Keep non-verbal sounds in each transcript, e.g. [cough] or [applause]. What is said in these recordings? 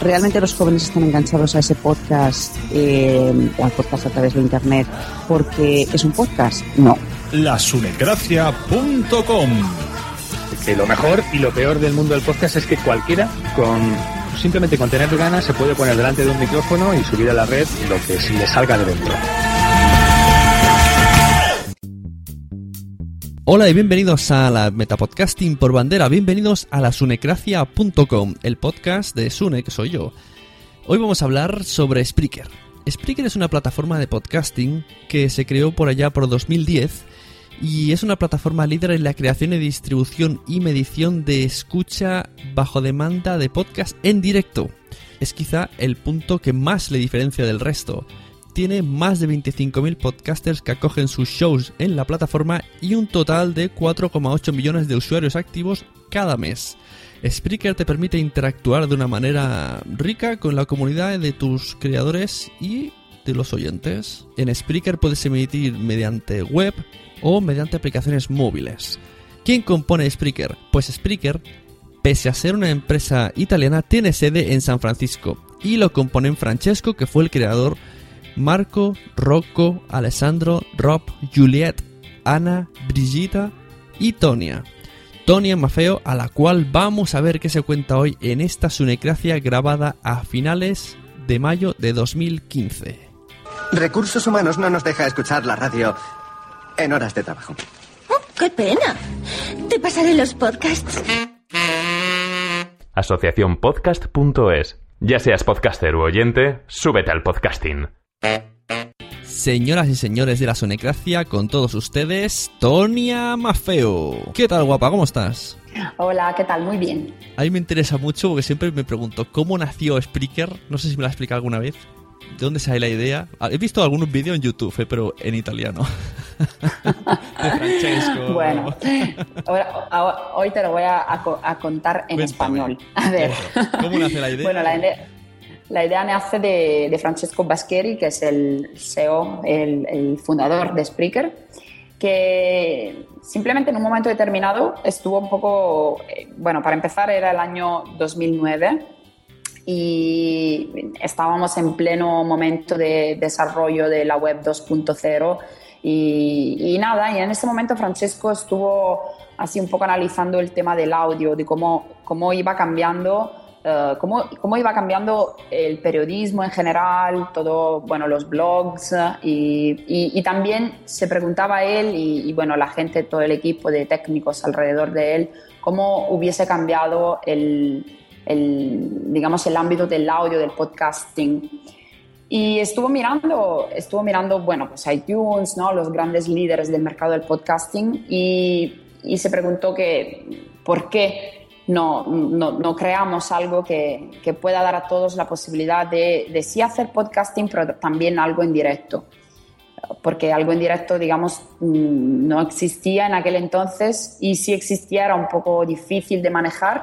Realmente los jóvenes están enganchados a ese podcast eh, o al podcast a través de Internet porque es un podcast. No. lasunecracia.com. que lo mejor y lo peor del mundo del podcast es que cualquiera con simplemente con tener ganas se puede poner delante de un micrófono y subir a la red lo que se le salga de dentro. Hola y bienvenidos a la Metapodcasting por bandera, bienvenidos a la sunecracia.com, el podcast de Sune, que soy yo. Hoy vamos a hablar sobre Spreaker. Spreaker es una plataforma de podcasting que se creó por allá por 2010 y es una plataforma líder en la creación y distribución y medición de escucha bajo demanda de podcast en directo. Es quizá el punto que más le diferencia del resto. Tiene más de 25.000 podcasters que acogen sus shows en la plataforma y un total de 4,8 millones de usuarios activos cada mes. Spreaker te permite interactuar de una manera rica con la comunidad de tus creadores y de los oyentes. En Spreaker puedes emitir mediante web o mediante aplicaciones móviles. ¿Quién compone Spreaker? Pues Spreaker, pese a ser una empresa italiana, tiene sede en San Francisco y lo componen Francesco, que fue el creador, Marco, Rocco, Alessandro, Rob, Juliet, Ana, Brigitta y Tonia. Tonia Mafeo, a la cual vamos a ver qué se cuenta hoy en esta Sunecracia grabada a finales de mayo de 2015. Recursos Humanos no nos deja escuchar la radio en horas de trabajo. Oh, ¡Qué pena! Te pasaré los podcasts. Asociaciónpodcast.es. Ya seas podcaster u oyente, súbete al podcasting. Señoras y señores de la Sonecracia, con todos ustedes, Tonia Mafeo. ¿Qué tal, guapa? ¿Cómo estás? Hola, ¿qué tal? Muy bien. A mí me interesa mucho porque siempre me pregunto cómo nació Spreaker. No sé si me lo has explicado alguna vez. ¿De dónde sale la idea? He visto algunos vídeos en YouTube, eh, pero en italiano. [laughs] de Francesco. Bueno, ahora- ahora- hoy te lo voy a, a co- a contar en Cuéntame. español. A ver. ¿Cómo nace la idea? Bueno, la idea, la idea nace de, de Francesco Bascheri, que es el CEO, el, fundador de Spreaker, que simplemente en un momento determinado estuvo un poco, eh, bueno, para empezar era el año 2009 y estábamos en pleno momento de desarrollo de la web 2.0 y, y nada, y en ese momento Francesco estuvo así un poco analizando el tema del audio, de cómo, cómo iba cambiando. Eh, cómo, cómo iba cambiando el periodismo en general, todo, bueno, los blogs y, y- y también se preguntaba él y, y, bueno, la gente, todo el equipo de técnicos alrededor de él, cómo hubiese cambiado el, el, digamos, el ámbito del audio, del podcasting. Y estuvo mirando, estuvo mirando, bueno, pues iTunes, ¿no? Los grandes líderes del mercado del podcasting y, y se preguntó que por qué no, no, no creamos algo que, que pueda dar a todos la posibilidad de, de sí hacer podcasting, pero también algo en directo. Porque algo en directo, digamos, mm, no existía en aquel entonces y si existía era un poco difícil de manejar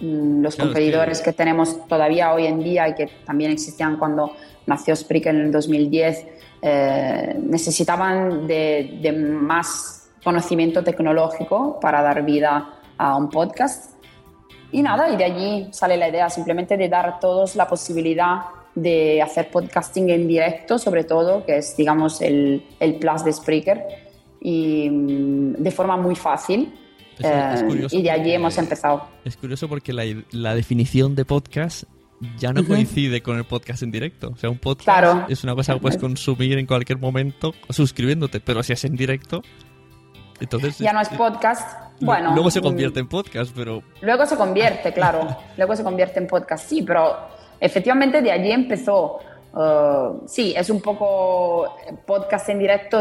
mm, los Claro, competidores que- que... tenemos todavía hoy en día y que también existían cuando, nació Spreaker en el 2010, eh, necesitaban de, de más conocimiento tecnológico para dar vida a un podcast. Y nada, y de allí sale la idea simplemente de dar a todos la posibilidad de hacer podcasting en directo, sobre todo, que es, digamos, el, el plus de Spreaker, y mm, de forma muy fácil. Es- es Eh, curioso y de allí hemos empezado. Es curioso porque la, la definición de podcast ya no coincide con el podcast en directo. O sea, un podcast Claro. es una cosa que puedes consumir en cualquier momento suscribiéndote, pero si es en directo, entonces... Ya no es podcast. Lu- Bueno, Luego se mm, convierte en podcast, pero... Luego se convierte, claro. [laughs] Luego se convierte en podcast, sí, pero efectivamente de allí empezó. Uh, sí, es un poco podcast en directo,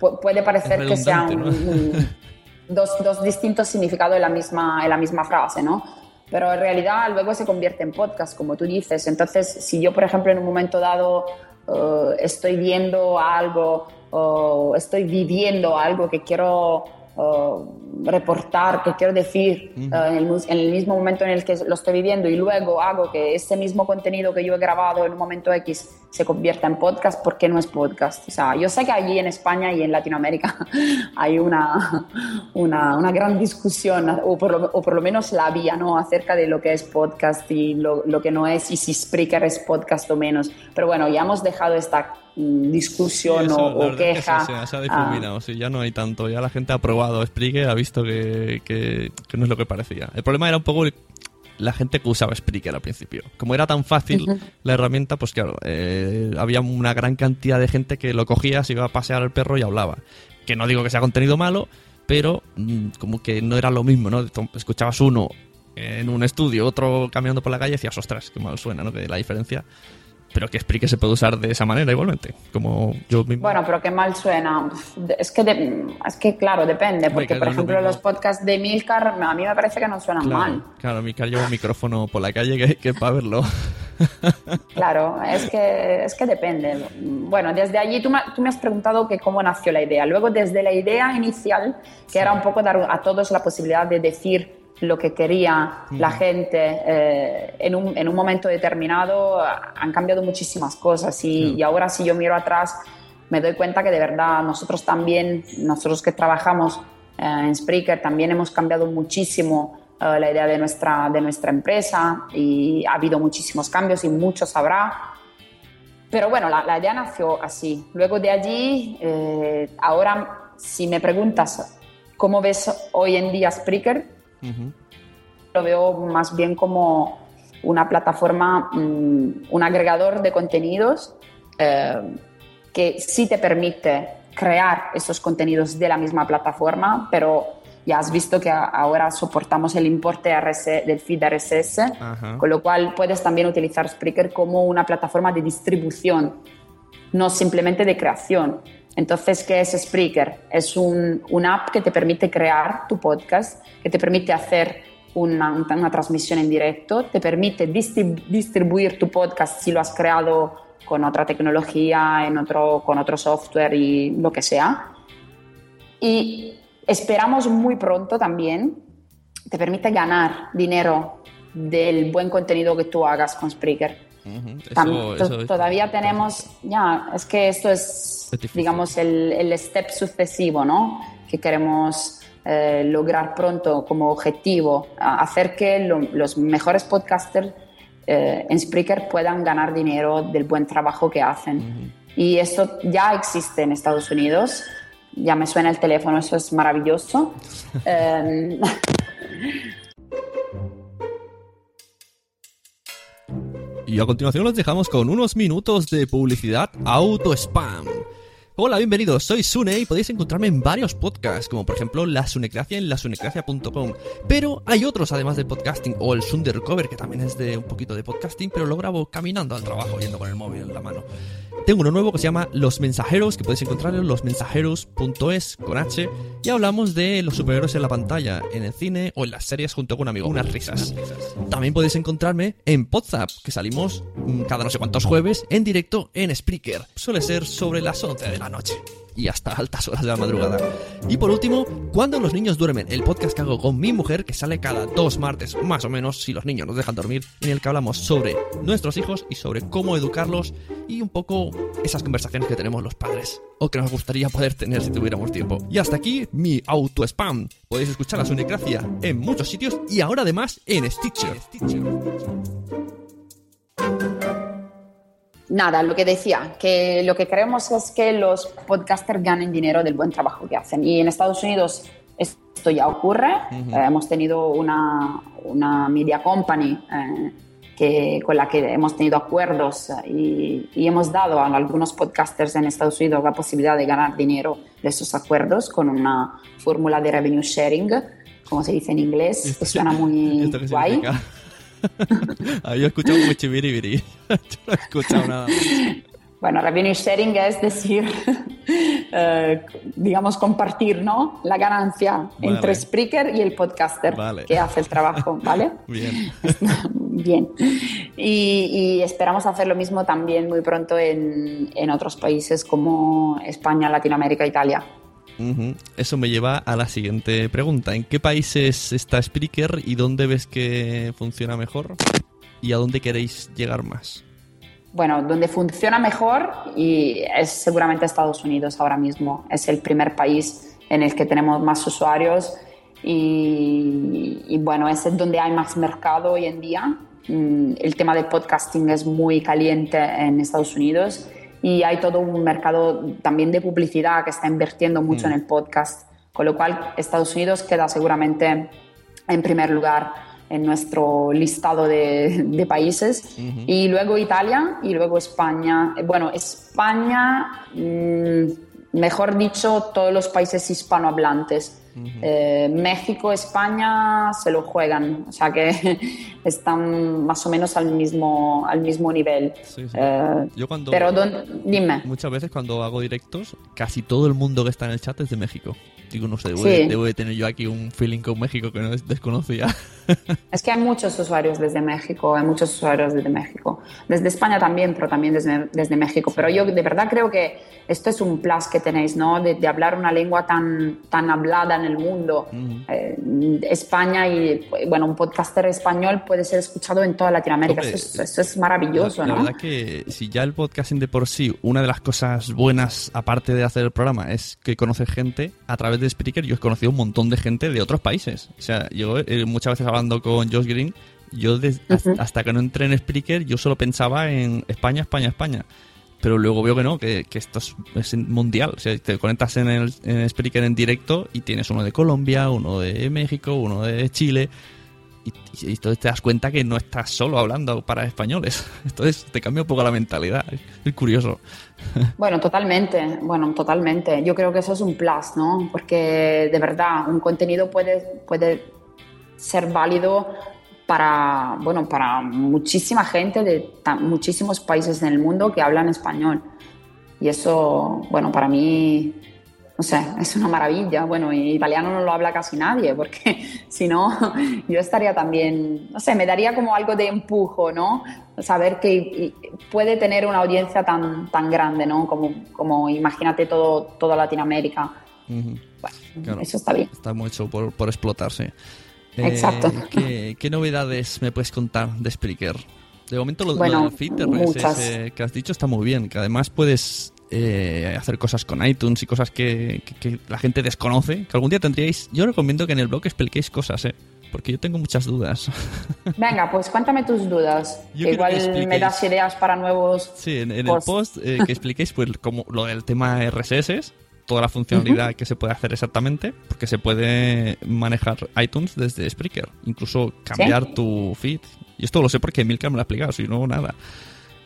pu- puede parecer que sean ¿no? [laughs] dos, dos distintos significados en la, misma, en la misma frase, ¿no? Pero en realidad luego se convierte en podcast, como tú dices. Entonces, si yo, por ejemplo, en un momento dado uh, estoy viendo algo o estoy viviendo algo que quiero uh, reportar, que quiero decir uh, en, el, en el mismo momento en el que lo estoy viviendo y luego hago que ese mismo contenido que yo he grabado en un momento X se convierta en podcast, ¿por qué no es podcast? O sea, yo sé que allí en España y en Latinoamérica [laughs] hay una, una, una gran discusión, o por, lo, o por lo menos la había, ¿no? Acerca de lo que es podcast y lo, lo que no es, y si Spreaker es podcast o menos. Pero bueno, ya hemos dejado esta mm, discusión Sí, eso, o, o verdad es que queja. se, se ha Ah, difuminado, sí, ya no hay tanto. Ya la gente ha probado Spreaker, ha visto que, que- que no es lo que parecía. El problema era un poco la gente que usaba Spreaker al principio. Como era tan fácil la herramienta, pues claro, eh, había una gran cantidad de gente que lo cogía, se iba a pasear al perro y hablaba. Que no digo que sea contenido malo, pero mm, como que no era lo mismo, ¿no? Escuchabas uno en un estudio, otro caminando por la calle y decías, ostras, qué mal suena, ¿no? Que la diferencia. Pero que Spreaker se puede usar de esa manera igualmente. Como yo mismo. Bueno, pero qué mal suena. Es que, de- es que claro, depende. Porque, por ejemplo, los podcasts de Milcar a mí me parece que no suenan Claro, mal. claro, mi lleva un micrófono por la calle que, que para verlo. [laughs] Claro, es que, es que depende. Bueno, desde allí tú me, tú me has preguntado que cómo nació la idea. Luego, desde la idea inicial, que era un poco dar a todos la posibilidad de decir lo que quería la gente eh, en, un, en un momento determinado, han cambiado muchísimas cosas. Y, y ahora si yo miro atrás me doy cuenta que de verdad nosotros también, nosotros que trabajamos eh, en Spreaker, también hemos cambiado muchísimo eh, la idea de nuestra, de nuestra empresa. Y ha habido muchísimos cambios y muchos habrá. Pero bueno, la, la idea nació así. Luego de allí, ahora si me preguntas cómo ves hoy en día Spreaker, lo veo más bien como una plataforma, mm, un agregador de contenidos eh, que sí te permite crear esos contenidos de la misma plataforma, pero ya has visto que ahora soportamos el importe RS del feed RSS, Ajá. con lo cual puedes también utilizar Spreaker como una plataforma de distribución, no simplemente de creación. Entonces, ¿qué es Spreaker? Es un, una app que te permite crear tu podcast, que te permite hacer una, una transmisión en directo, te permite distrib- distribuir tu podcast si lo has creado con otra tecnología, en otro, con otro software y lo que sea. Y esperamos muy pronto también, te permite ganar dinero del buen contenido que tú hagas con Spreaker. Tam- Eso- es- todavía tenemos, ya, es que esto es, digamos, el, el step sucesivo, ¿no? Que queremos eh, lograr pronto como objetivo, hacer que lo- los mejores podcasters eh, en Spreaker puedan ganar dinero del buen trabajo que hacen. Y esto ya existe en Estados Unidos. Ya me suena el teléfono, eso es maravilloso. [laughs] Em, [laughs] Y a continuación los dejamos con unos minutos de publicidad auto spam. Hola, bienvenidos, soy Sune y podéis encontrarme en varios podcasts, como por ejemplo La Sunecracia en lasunecracia.com. Pero hay otros además de podcasting, o el Sundercover, que también es de un poquito de podcasting, pero lo grabo caminando al trabajo, yendo con el móvil en la mano. Tengo uno nuevo que se llama Los Mensajeros, que podéis encontrar en losmensajeros.es con H, y hablamos de los superhéroes en la pantalla, en el cine o en las series junto con un amigo. Unas risas. También podéis encontrarme en Podzap, que salimos mm, cada no sé cuántos jueves en directo en Spreaker. Suele ser sobre las 11 de la noche. Y hasta altas horas de la madrugada. Y por último, Cuando los niños duermen, el podcast que hago con mi mujer, que sale cada dos martes, más o menos, si los niños nos dejan dormir, en el que hablamos sobre nuestros hijos y sobre cómo educarlos y un poco esas conversaciones que tenemos los padres, o que nos gustaría poder tener si tuviéramos tiempo. Y hasta aquí mi auto-spam. Podéis escuchar a Sunecracia en muchos sitios y ahora además en Stitcher. Nada, lo que decía, que lo que creemos es que los podcasters ganen dinero del buen trabajo que hacen. Y en Estados Unidos esto ya ocurre. Eh, hemos tenido una, una media company eh, que, con la que hemos tenido acuerdos eh, y, y hemos dado a algunos podcasters en Estados Unidos la posibilidad de ganar dinero de esos acuerdos con una fórmula de revenue sharing, como se dice en inglés, que suena muy ¿Esto qué guay. significa? Ah, yo he escuchado muy chibiribiri. [laughs] Yo no he escuchado nada. Bueno, revenue sharing es decir, [laughs] eh, digamos, compartir ¿no? la ganancia Vale. entre Spreaker y el podcaster Vale. que hace el trabajo, ¿vale? [laughs] Bien. Bien. Y, y esperamos hacer lo mismo también muy pronto en, en otros países como España, Latinoamérica, Italia. Eso me lleva a la siguiente pregunta. ¿En qué países está Spreaker y dónde ves que funciona mejor? ¿Y a dónde queréis llegar más? Bueno, donde funciona mejor y es seguramente Estados Unidos ahora mismo. Es el primer país en el que tenemos más usuarios y, y bueno, es donde hay más mercado hoy en día. Mm, El tema del podcasting es muy caliente en Estados Unidos y hay todo un mercado también de publicidad que está invirtiendo mucho en el podcast, con lo cual Estados Unidos queda seguramente en primer lugar en nuestro listado de, de países. Y luego Italia y luego España. Bueno, España, mm, mejor dicho, todos los países hispanohablantes. Eh, México, España se lo juegan, o sea que [laughs] están más o menos al mismo, al mismo nivel. Sí, sí. Eh, Yo cuando... pero don- dime. Muchas veces cuando hago directos, casi todo el mundo que está en el chat es de México. Digo, no sé, debo, Sí. de- debo de tener yo aquí un feeling con México que no des- desconocía. [laughs] Es que hay muchos usuarios desde México, hay muchos usuarios desde México. Desde España también, pero también desde, desde México. Pero yo de verdad creo que esto es un plus que tenéis, ¿no? De, de hablar una lengua tan, tan hablada en el mundo. Eh, España y, bueno, un podcaster español puede ser escuchado en toda Latinoamérica. Hombre, eso, es, eso es maravilloso, la, la ¿no? verdad que si ya el podcasting de por sí, una de las cosas buenas, aparte de hacer el programa, es que conoces gente a través de Spreaker. Yo he conocido un montón de gente de otros países. O sea, yo eh, muchas veces hablando con Josh Green, yo des- hasta, hasta que no entré en Spreaker, yo solo pensaba en España, España, España. Pero luego veo que no, que, que esto es, mundial. O sea, te conectas en el en en directo y tienes uno de Colombia, uno de México, uno de Chile. Y, y entonces te das cuenta que no estás solo hablando para españoles. [laughs] Entonces te cambia un poco la mentalidad. Es curioso. [laughs] Bueno, totalmente, bueno, totalmente. Yo creo que eso es un plus, ¿no? Porque de verdad un contenido puede, puede ser válido para, bueno, para muchísima gente de muchísimos países en el mundo que hablan español. Y eso, bueno, para mí, no sé, es una maravilla. Bueno, y italiano no lo habla casi nadie, porque [laughs] si no, [laughs] yo estaría también, no sé, me daría como algo de empujo, ¿no? Saber que puede tener una audiencia tan, tan grande, ¿no? Como, como imagínate todo, toda Latinoamérica. Ujú. Claro, eso está bien. Está muy hecho por, por explotarse. Eh, Exacto. ¿qué, qué novedades me puedes contar de Spreaker? De momento lo, lo Bueno, del feed RSS muchas. que has dicho está muy bien, que además puedes eh, hacer cosas con iTunes y cosas que, que- que la gente desconoce, que algún día tendríais... Yo recomiendo que en el blog expliquéis cosas, ¿eh? Porque yo tengo muchas dudas. [laughs] Venga, pues cuéntame tus dudas. Que quiero que igual me das ideas para nuevos. Sí, en, en el posts. post eh, que expliquéis pues como lo del tema RSS, toda la funcionalidad que se puede hacer exactamente, porque se puede manejar iTunes desde Spreaker, incluso cambiar ¿Sí? tu feed. Y esto lo sé porque Milka me lo ha explicado, si no, nada.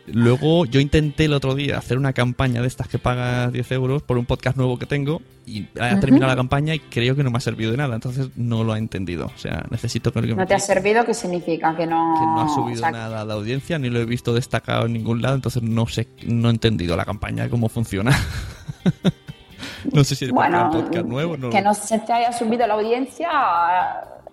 Luego yo intenté el otro día hacer una campaña de estas que pagas 10 euros por un podcast nuevo que tengo y ha terminado la campaña y creo que no me ha servido de nada, entonces no lo he entendido. O sea, necesito que me ¿No te ha servido? ¿Qué significa? Que no, que no ha o subido sea, nada de audiencia ni lo he visto destacado en ningún lado, entonces no sé, no he entendido la campaña, cómo funciona. [laughs] no sé si es Bueno, un podcast nuevo, no. que no se te haya subido la audiencia,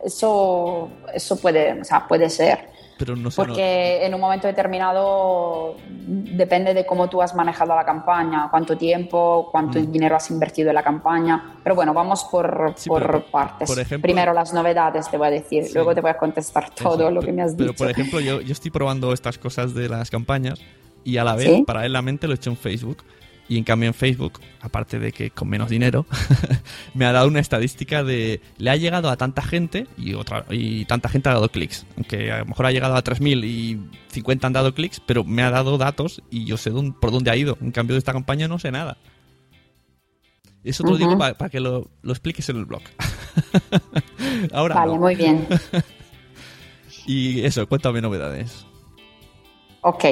eso, eso puede, o sea, puede ser. Pero no Porque en un momento determinado depende de cómo tú has manejado la campaña, cuánto tiempo, cuánto Mm. dinero has invertido en la campaña. Pero bueno, vamos por, Sí, por pero, partes. por ejemplo- Primero las novedades, te voy a decir. Sí. Luego te voy a contestar todo lo que me has Pero dicho. por ejemplo, yo, yo estoy probando estas cosas de las campañas y a la vez, ¿Sí? paralelamente, lo he hecho en Facebook. Y en cambio en Facebook, aparte de que con menos dinero, [laughs] me ha dado una estadística de le ha llegado a tanta gente y otra y tanta gente ha dado clics. Aunque a lo mejor ha llegado a 3.000 y 50 han dado clics, pero me ha dado datos y yo sé dónde- por dónde ha ido. En cambio de esta campaña no sé nada. Eso te lo digo para que lo, lo expliques en el blog. [laughs] Ahora Vale, no. muy bien. [laughs] y eso, cuéntame novedades. Ok,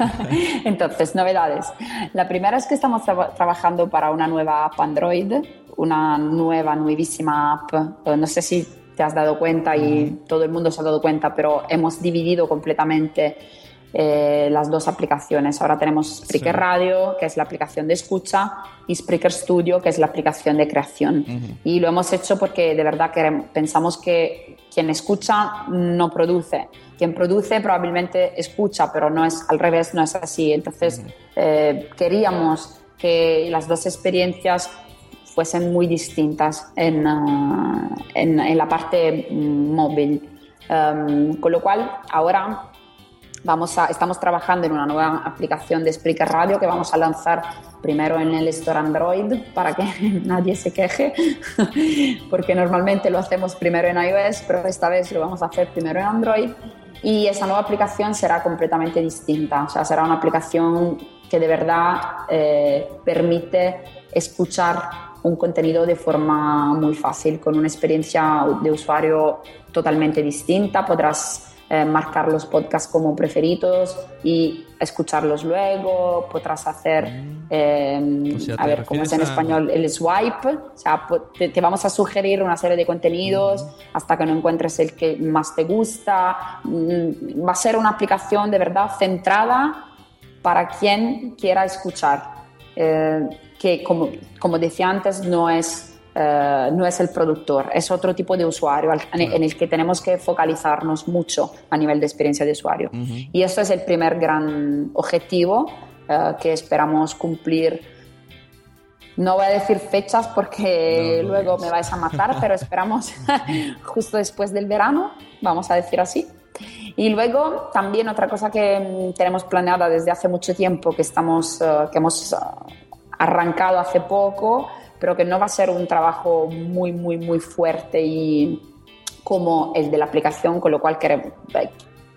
[laughs] entonces, novedades. La primera es que estamos traba- trabajando para una nueva app Android, una nueva, nuevísima app. Eh, No sé si te has dado cuenta y todo el mundo se ha dado cuenta, pero hemos dividido completamente eh, las dos aplicaciones. Ahora tenemos Spreaker Sí. Radio, que es la aplicación de escucha, y Spreaker Studio, que es la aplicación de creación. Y lo hemos hecho porque de verdad que pensamos que quien escucha no produce. Quien produce probablemente escucha, pero no es al revés, no es así. Entonces eh, queríamos que las dos experiencias fuesen muy distintas en, ah, en- en la parte móvil. Um, con lo cual, ahora Vamos a, estamos trabajando en una nueva aplicación de Spreaker Radio que vamos a lanzar primero en el Store Android para que [laughs] nadie se queje, [laughs] porque normalmente lo hacemos primero en iOS, pero esta vez lo vamos a hacer primero en Android. Y esa nueva aplicación será completamente distinta, o sea, será una aplicación que de verdad eh, permite escuchar un contenido de forma muy fácil, con una experiencia de usuario totalmente distinta. Podrás eh, marcar los podcasts como preferidos y escucharlos luego. Podrás hacer, eh, O sea, a ¿te ver, ¿cómo es en a- español? El swipe. O sea, te, te vamos a sugerir una serie de contenidos hasta que no encuentres el que más te gusta. Mm, Va a ser una aplicación de verdad centrada para quien quiera escuchar. Eh, que, como, como decía antes, no es eh, no es el productor, es otro tipo de usuario al- en, en el que tenemos que focalizarnos mucho a nivel de experiencia de usuario. Y esto es el primer gran objetivo eh, que esperamos cumplir. No voy a decir fechas porque [laughs] luego me vais a matar, pero esperamos [laughs] justo después del verano, vamos a decir así. Y luego también otra cosa que mm, tenemos planeada desde hace mucho tiempo, que, estamos, eh, que hemos arrancado hace poco, pero que no va a ser un trabajo muy, muy, muy fuerte y como el de la aplicación, con lo cual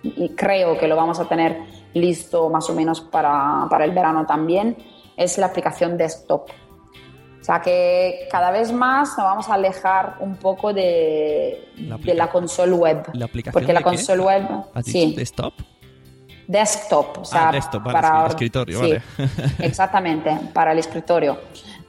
y creo que lo vamos a tener listo más o menos para, para el verano también, es la aplicación desktop. O sea que cada vez más nos vamos a alejar un poco de La de la console web. ¿La aplicación Porque la de qué? console web, ¿Has dicho sí, desktop? desktop, o sea, Ah, desktop, vale, para sí, escritorio, sí, vale. exactamente, para el escritorio.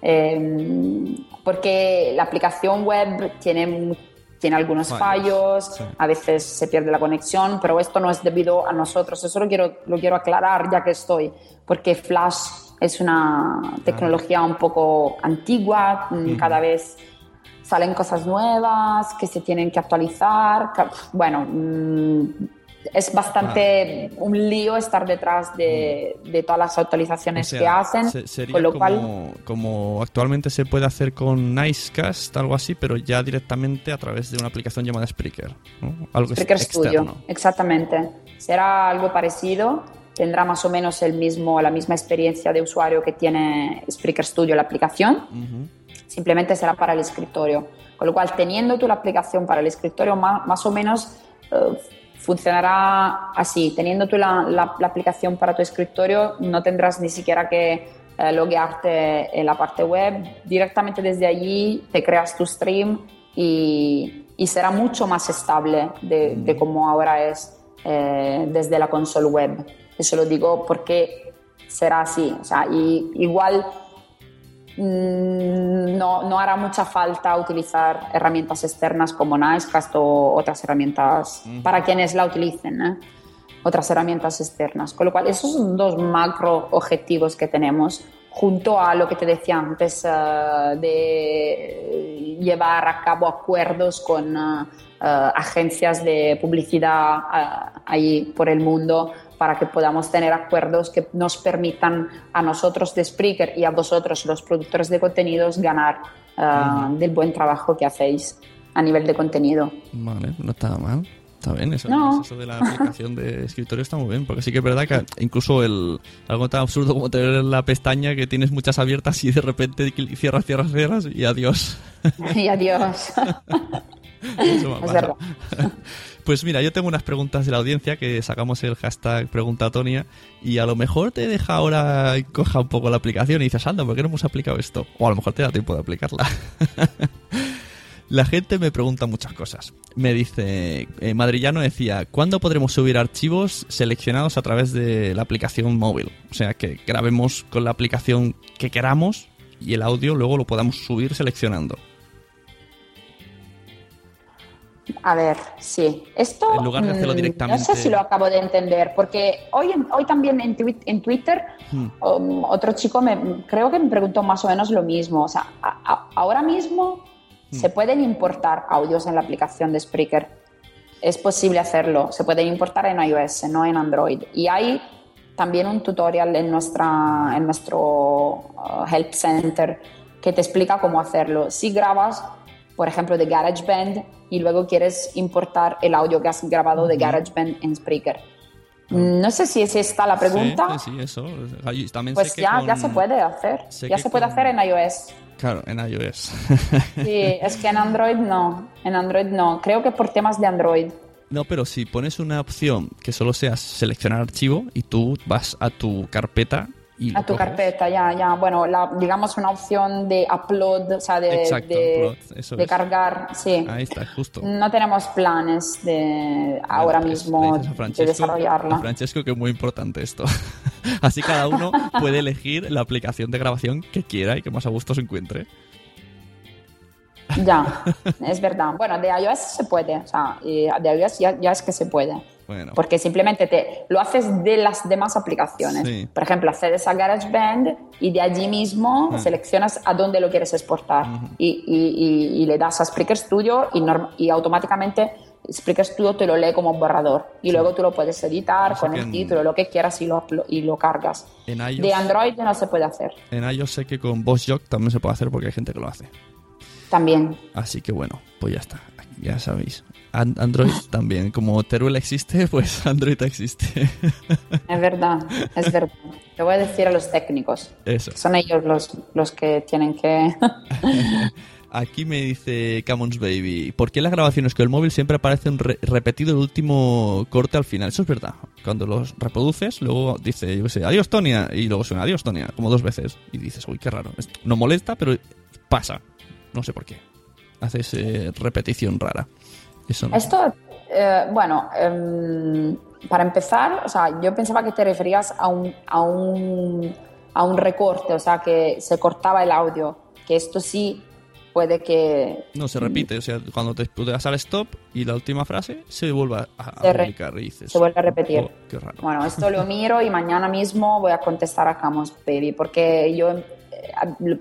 Eh, porque la aplicación web tiene, tiene algunos Fallos, fallos, sí. a veces se pierde la conexión, pero esto no es debido a nosotros. Eso lo quiero, lo quiero aclarar ya que estoy, porque Flash es una tecnología un poco antigua, mm, cada vez salen cosas nuevas que se tienen que actualizar. Bueno, mm, es bastante un lío estar detrás de, de todas las O actualizaciones sea, que hacen, se- sería con lo como, cual como actualmente se puede hacer con Nicecast, algo así, pero ya directamente a través de una aplicación llamada Spreaker. ¿no? Algo Spreaker Studio, exactamente. Será algo parecido, tendrá más o menos el mismo, la misma experiencia de usuario que tiene Spreaker Studio, la aplicación, simplemente será para el escritorio. Con lo cual, teniendo tú la aplicación para el escritorio, más, más o menos eh, funcionará así. Teniendo tú la, la- la aplicación para tu escritorio, no tendrás ni siquiera que eh, loguearte en la parte web. Directamente desde allí te creas tu stream y, y será mucho más estable de, de como ahora es eh, desde la console web. Eso lo digo porque será así. O sea, y igual mm, no, no hará mucha falta utilizar herramientas externas como Nicecast o otras herramientas para quienes la utilicen, ¿eh? otras herramientas externas. Con lo cual, esos son dos macro objetivos que tenemos junto a lo que te decía antes eh, de llevar a cabo acuerdos con uh, uh, agencias de publicidad ahí por el mundo para que podamos tener acuerdos que nos permitan a nosotros de Spreaker y a vosotros, los productores de contenidos, ganar del buen trabajo que hacéis a nivel de contenido. Vale, no está mal. Está bien, eso, No. eso de la aplicación de escritorio está muy bien, porque sí que es verdad que incluso el algo tan absurdo como tener la pestaña que tienes muchas abiertas y de repente cierras, cierras, cierras y adiós. [laughs] y adiós. [laughs] Eso me es pasa. verdad. [laughs] Pues mira, yo tengo unas preguntas de la audiencia que sacamos el hashtag Pregunta Tonia y a lo mejor te deja ahora coja un poco la aplicación y dices, anda, ¿por qué no hemos aplicado esto? O a lo mejor te da tiempo de aplicarla. [laughs] La gente me pregunta muchas cosas. Me dice, eh, Madrillano decía, ¿cuándo podremos subir archivos seleccionados a través de la aplicación móvil? O sea, que grabemos con la aplicación que queramos y el audio luego lo podamos subir seleccionando. A ver, sí. Esto. En lugar de hacerlo mm, directamente. No sé si lo acabo de entender, porque hoy, hoy también en, twi- en Twitter Hmm. um, otro chico me, creo que me preguntó más o menos lo mismo. O sea, a- a- ahora mismo Hmm. se pueden importar audios en la aplicación de Spreaker. Es posible hacerlo. Se pueden importar en iOS, no en Android. Y hay también un tutorial en, nuestra, en nuestro uh, Help Center que te explica cómo hacerlo. Si grabas, por ejemplo, de GarageBand y luego quieres importar el audio que has grabado de GarageBand en Spreaker. No sé si es esta la pregunta. Sí, sí, eso. También Pues sé que ya, con- ya se puede hacer. sé Ya se puede con- hacer en iOS. Claro, en iOS. Sí, [laughs] es que en Android no. En Android no. Creo que por temas de Android. No, pero si pones una opción que solo sea seleccionar archivo y tú vas a tu carpeta y A tu coges. carpeta, ya, ya. Bueno, la, digamos una opción de upload, o sea, de, Exacto, de, upload, eso de es. cargar. Sí. Ahí está, justo. No tenemos planes de ahora mismo de Francesco, a desarrollarla. Francesco que es muy importante esto. [laughs] Así cada uno [laughs] puede elegir la aplicación de grabación que quiera y que más a gusto se encuentre. Ya, es verdad. Bueno, de iOS se puede, o sea, y de iOS ya, ya es que se puede. Bueno, Porque simplemente te, lo haces de las demás aplicaciones. Sí. Por ejemplo, accedes a GarageBand y de allí mismo Ah. seleccionas a dónde lo quieres exportar. y, y- y- y le das a Spreaker Studio y, y automáticamente Spreaker Studio te lo lee como borrador. Y luego tú lo puedes editar Así con el en- título, lo que quieras y lo, y lo cargas. en iOS, De Android no se puede hacer. en iOS sé que con VoiceJock también se puede hacer porque hay gente que lo hace. También. Así que bueno, pues ya está. Ya sabéis. An- Android [laughs] también. Como Teruel existe, pues [laughs] Android existe. Es verdad, es verdad. Te voy a decir a los técnicos. Eso. Son ellos los, los que tienen que... [laughs] Aquí me dice Camons Baby, ¿por qué en las grabaciones con el móvil siempre aparece un re- repetido el último corte al final? Eso es verdad. Cuando los reproduces, luego dice, yo qué sé, adiós Tonia, y luego suena adiós Tonia, como dos veces. Y dices, uy, qué raro. Esto no molesta, pero pasa. No sé por qué. Haces eh, repetición rara. Eso no. Esto, eh, bueno, em, para empezar, o sea, yo pensaba que te referías a un, a un, a un recorte, o sea, que se cortaba el audio, que esto sí puede que... No, se repite. O sea, cuando te das al stop y la última frase se vuelve a, a publicar y dices, se vuelve a repetir. "Oh, qué raro. Bueno, esto lo miro y mañana mismo voy a contestar a Camus Baby, porque yo eh,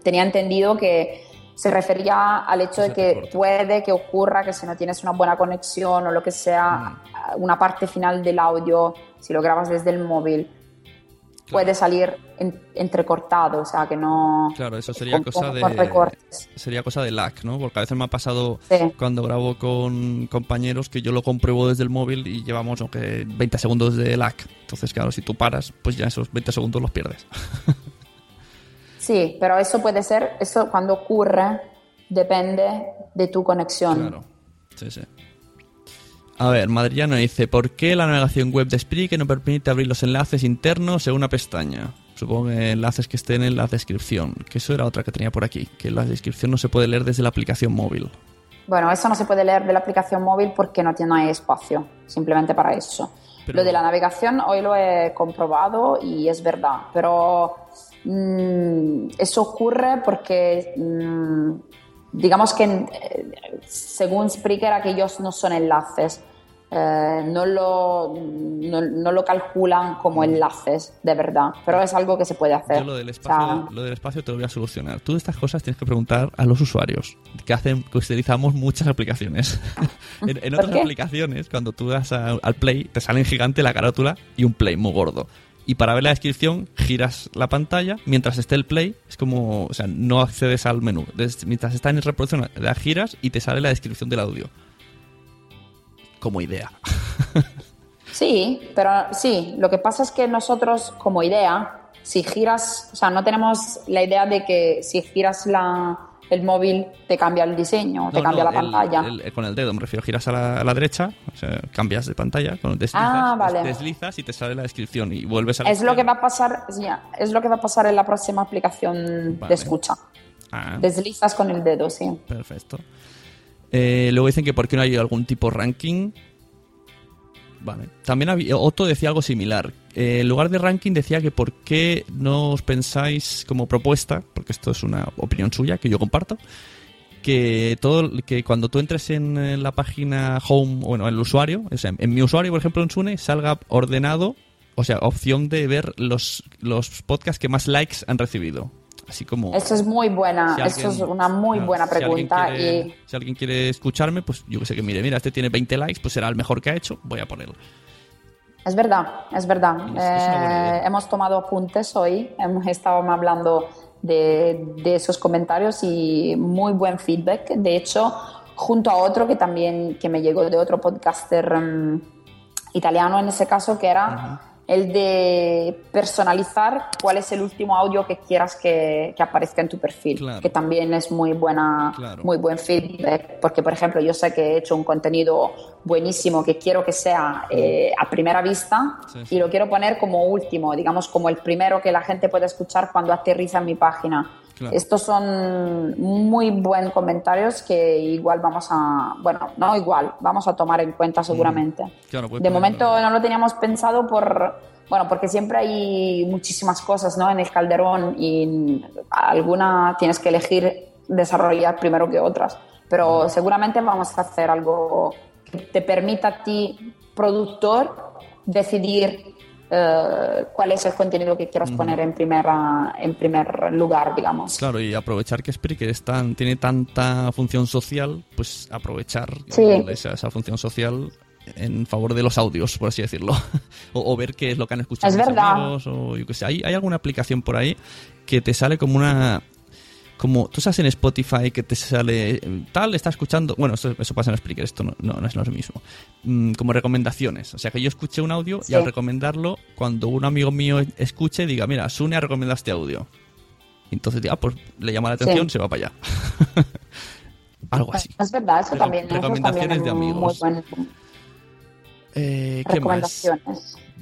tenía entendido que se refería al hecho de que puede que ocurra que si no tienes una buena conexión o lo que sea, Mm. una parte final del audio, si lo grabas desde el móvil, puede salir en- entrecortado, o sea que no... Claro, eso sería con- cosa con- de recortes. sería cosa de lag, ¿no? Porque a veces me ha pasado Sí. cuando grabo con compañeros que yo lo compruebo desde el móvil y llevamos aunque 20 segundos de lag. Entonces, claro, si tú paras, pues ya esos 20 segundos los pierdes. [laughs] Sí, pero eso puede ser, eso cuando ocurre depende de tu conexión. Claro. Sí, sí. A ver, Madrillano dice, ¿por qué la navegación web de Spreaker no permite abrir los enlaces internos en una pestaña? Supongo que enlaces que estén en la descripción, que eso era otra que tenía por aquí, que la descripción no se puede leer desde la aplicación móvil. Bueno, eso no se puede leer de la aplicación móvil porque no tiene espacio, simplemente para eso. Pero- Lo de la navegación hoy lo he comprobado y es verdad, pero mm, eso ocurre porque mm, digamos que eh, según Spreaker aquellos no son enlaces. eh, no, lo, no, no, lo calculan como enlaces de verdad, pero es algo que se puede hacer. Yo lo del, espacio, o sea, lo del espacio te lo voy a solucionar. Tú de estas cosas tienes que preguntar a los usuarios, que hacen que utilizamos muchas aplicaciones. [laughs] en, en otras aplicaciones, cuando tú das a, al play, te sale en gigante la carátula y un play muy gordo. Y para ver la descripción, giras la pantalla. Mientras esté el play, es como, o sea, no accedes al menú. Mientras está en reproducción, la giras y te sale la descripción del audio como idea. [laughs] sí, pero sí, lo que pasa es que nosotros como idea, si giras, o sea, no tenemos la idea de que si giras la, el móvil te cambia el diseño, te no, cambia no, la pantalla. El, el, con el dedo, me refiero, giras a la, a la derecha, o sea, cambias de pantalla, con deslizas, ah, vale. deslizas y te sale la descripción y vuelves a Es lo que va a pasar, es lo que va a pasar en la próxima aplicación vale. de escucha. Ah. Deslizas con el dedo, sí. Perfecto. Eh, luego dicen que por qué no hay algún tipo ranking. Vale. También había, Otto decía algo similar. Eh, en lugar de ranking decía que por qué no os pensáis como propuesta, porque esto es una opinión suya que yo comparto, que todo que cuando tú entres en la página home, bueno, en el usuario, o sea, en mi usuario, por ejemplo, en Sune, salga ordenado, o sea, opción de ver los, los podcasts que más likes han recibido. Así como. Eso es muy buena, si alguien, es una muy buena pregunta. Si alguien, quiere, y... si alguien quiere escucharme, pues yo que sé que mire, mira, este tiene 20 likes, pues será el mejor que ha hecho, voy a ponerlo. Es verdad, es verdad. Es, eh, es hemos tomado apuntes hoy, hemos [laughs] estado hablando de, de, esos comentarios y muy buen feedback. De hecho, junto a otro que también que me llegó de otro podcaster um, italiano en ese caso, que era. Uh -huh el de personalizar cuál es el último audio que quieras que, que aparezca en tu perfil, claro. que también es muy buena, claro. muy buen feedback, porque por ejemplo yo sé que he hecho un contenido buenísimo que quiero que sea eh, a primera vista sí, sí. y lo quiero poner como último, digamos como el primero que la gente puede escuchar cuando aterriza en mi página. Claro. Estos son muy buen comentarios que igual vamos a, bueno, no igual, vamos a tomar en cuenta seguramente. Mm. Claro, de momento no lo teníamos pensado por, bueno, porque siempre hay muchísimas cosas, ¿no? En el calderón y alguna tienes que elegir desarrollar primero que otras. Pero mm. seguramente vamos a hacer algo que te permita a ti, productor, decidir Uh, cuál es el contenido que quieras uh -huh. poner en, primera, en primer lugar, digamos. Claro, y aprovechar que Spreaker es tan, tiene tanta función social, pues aprovechar sí. esa, esa, función social en favor de los audios, por así decirlo. [laughs] o, o, ver qué es lo que han escuchado es los verdad. amigos, o yo qué sé. ¿Hay, ¿Hay alguna aplicación por ahí que te sale como una como tú sabes en Spotify que te sale tal, está escuchando, bueno, esto, eso pasa en Spreaker, esto no, no, no, es lo mismo, mm, como recomendaciones, o sea que yo escuché un audio sí. y al recomendarlo, cuando un amigo mío escuche, diga, mira, Sune ha recomendado este audio. Y entonces diga, ah, pues le llama la atención, sí. se va para allá. [laughs] Algo así. Es verdad, eso también. Recomendaciones eso también de amigos. Muy buen... eh, ¿Qué más?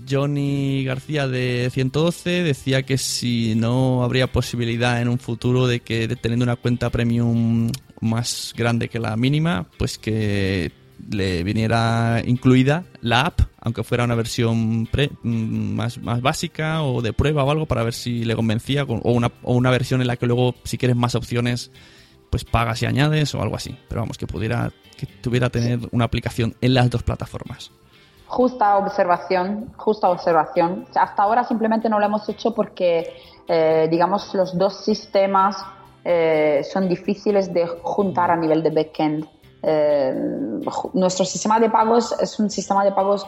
Johnny García de 112 decía que si no habría posibilidad en un futuro de que teniendo una cuenta premium más grande que la mínima, pues que le viniera incluida la app, aunque fuera una versión pre, mm, más, más básica o de prueba o algo para ver si le convencía, o una, o una versión en la que luego si quieres más opciones pues pagas y añades o algo así. Pero vamos, que pudiera, que tuviera tener una aplicación en las dos plataformas. Justa observación, justa observación. Hasta ahora simplemente no lo hemos hecho porque, eh, digamos, los dos sistemas eh, son difíciles de juntar a nivel de backend. Eh, nuestro sistema de pagos es un sistema de pagos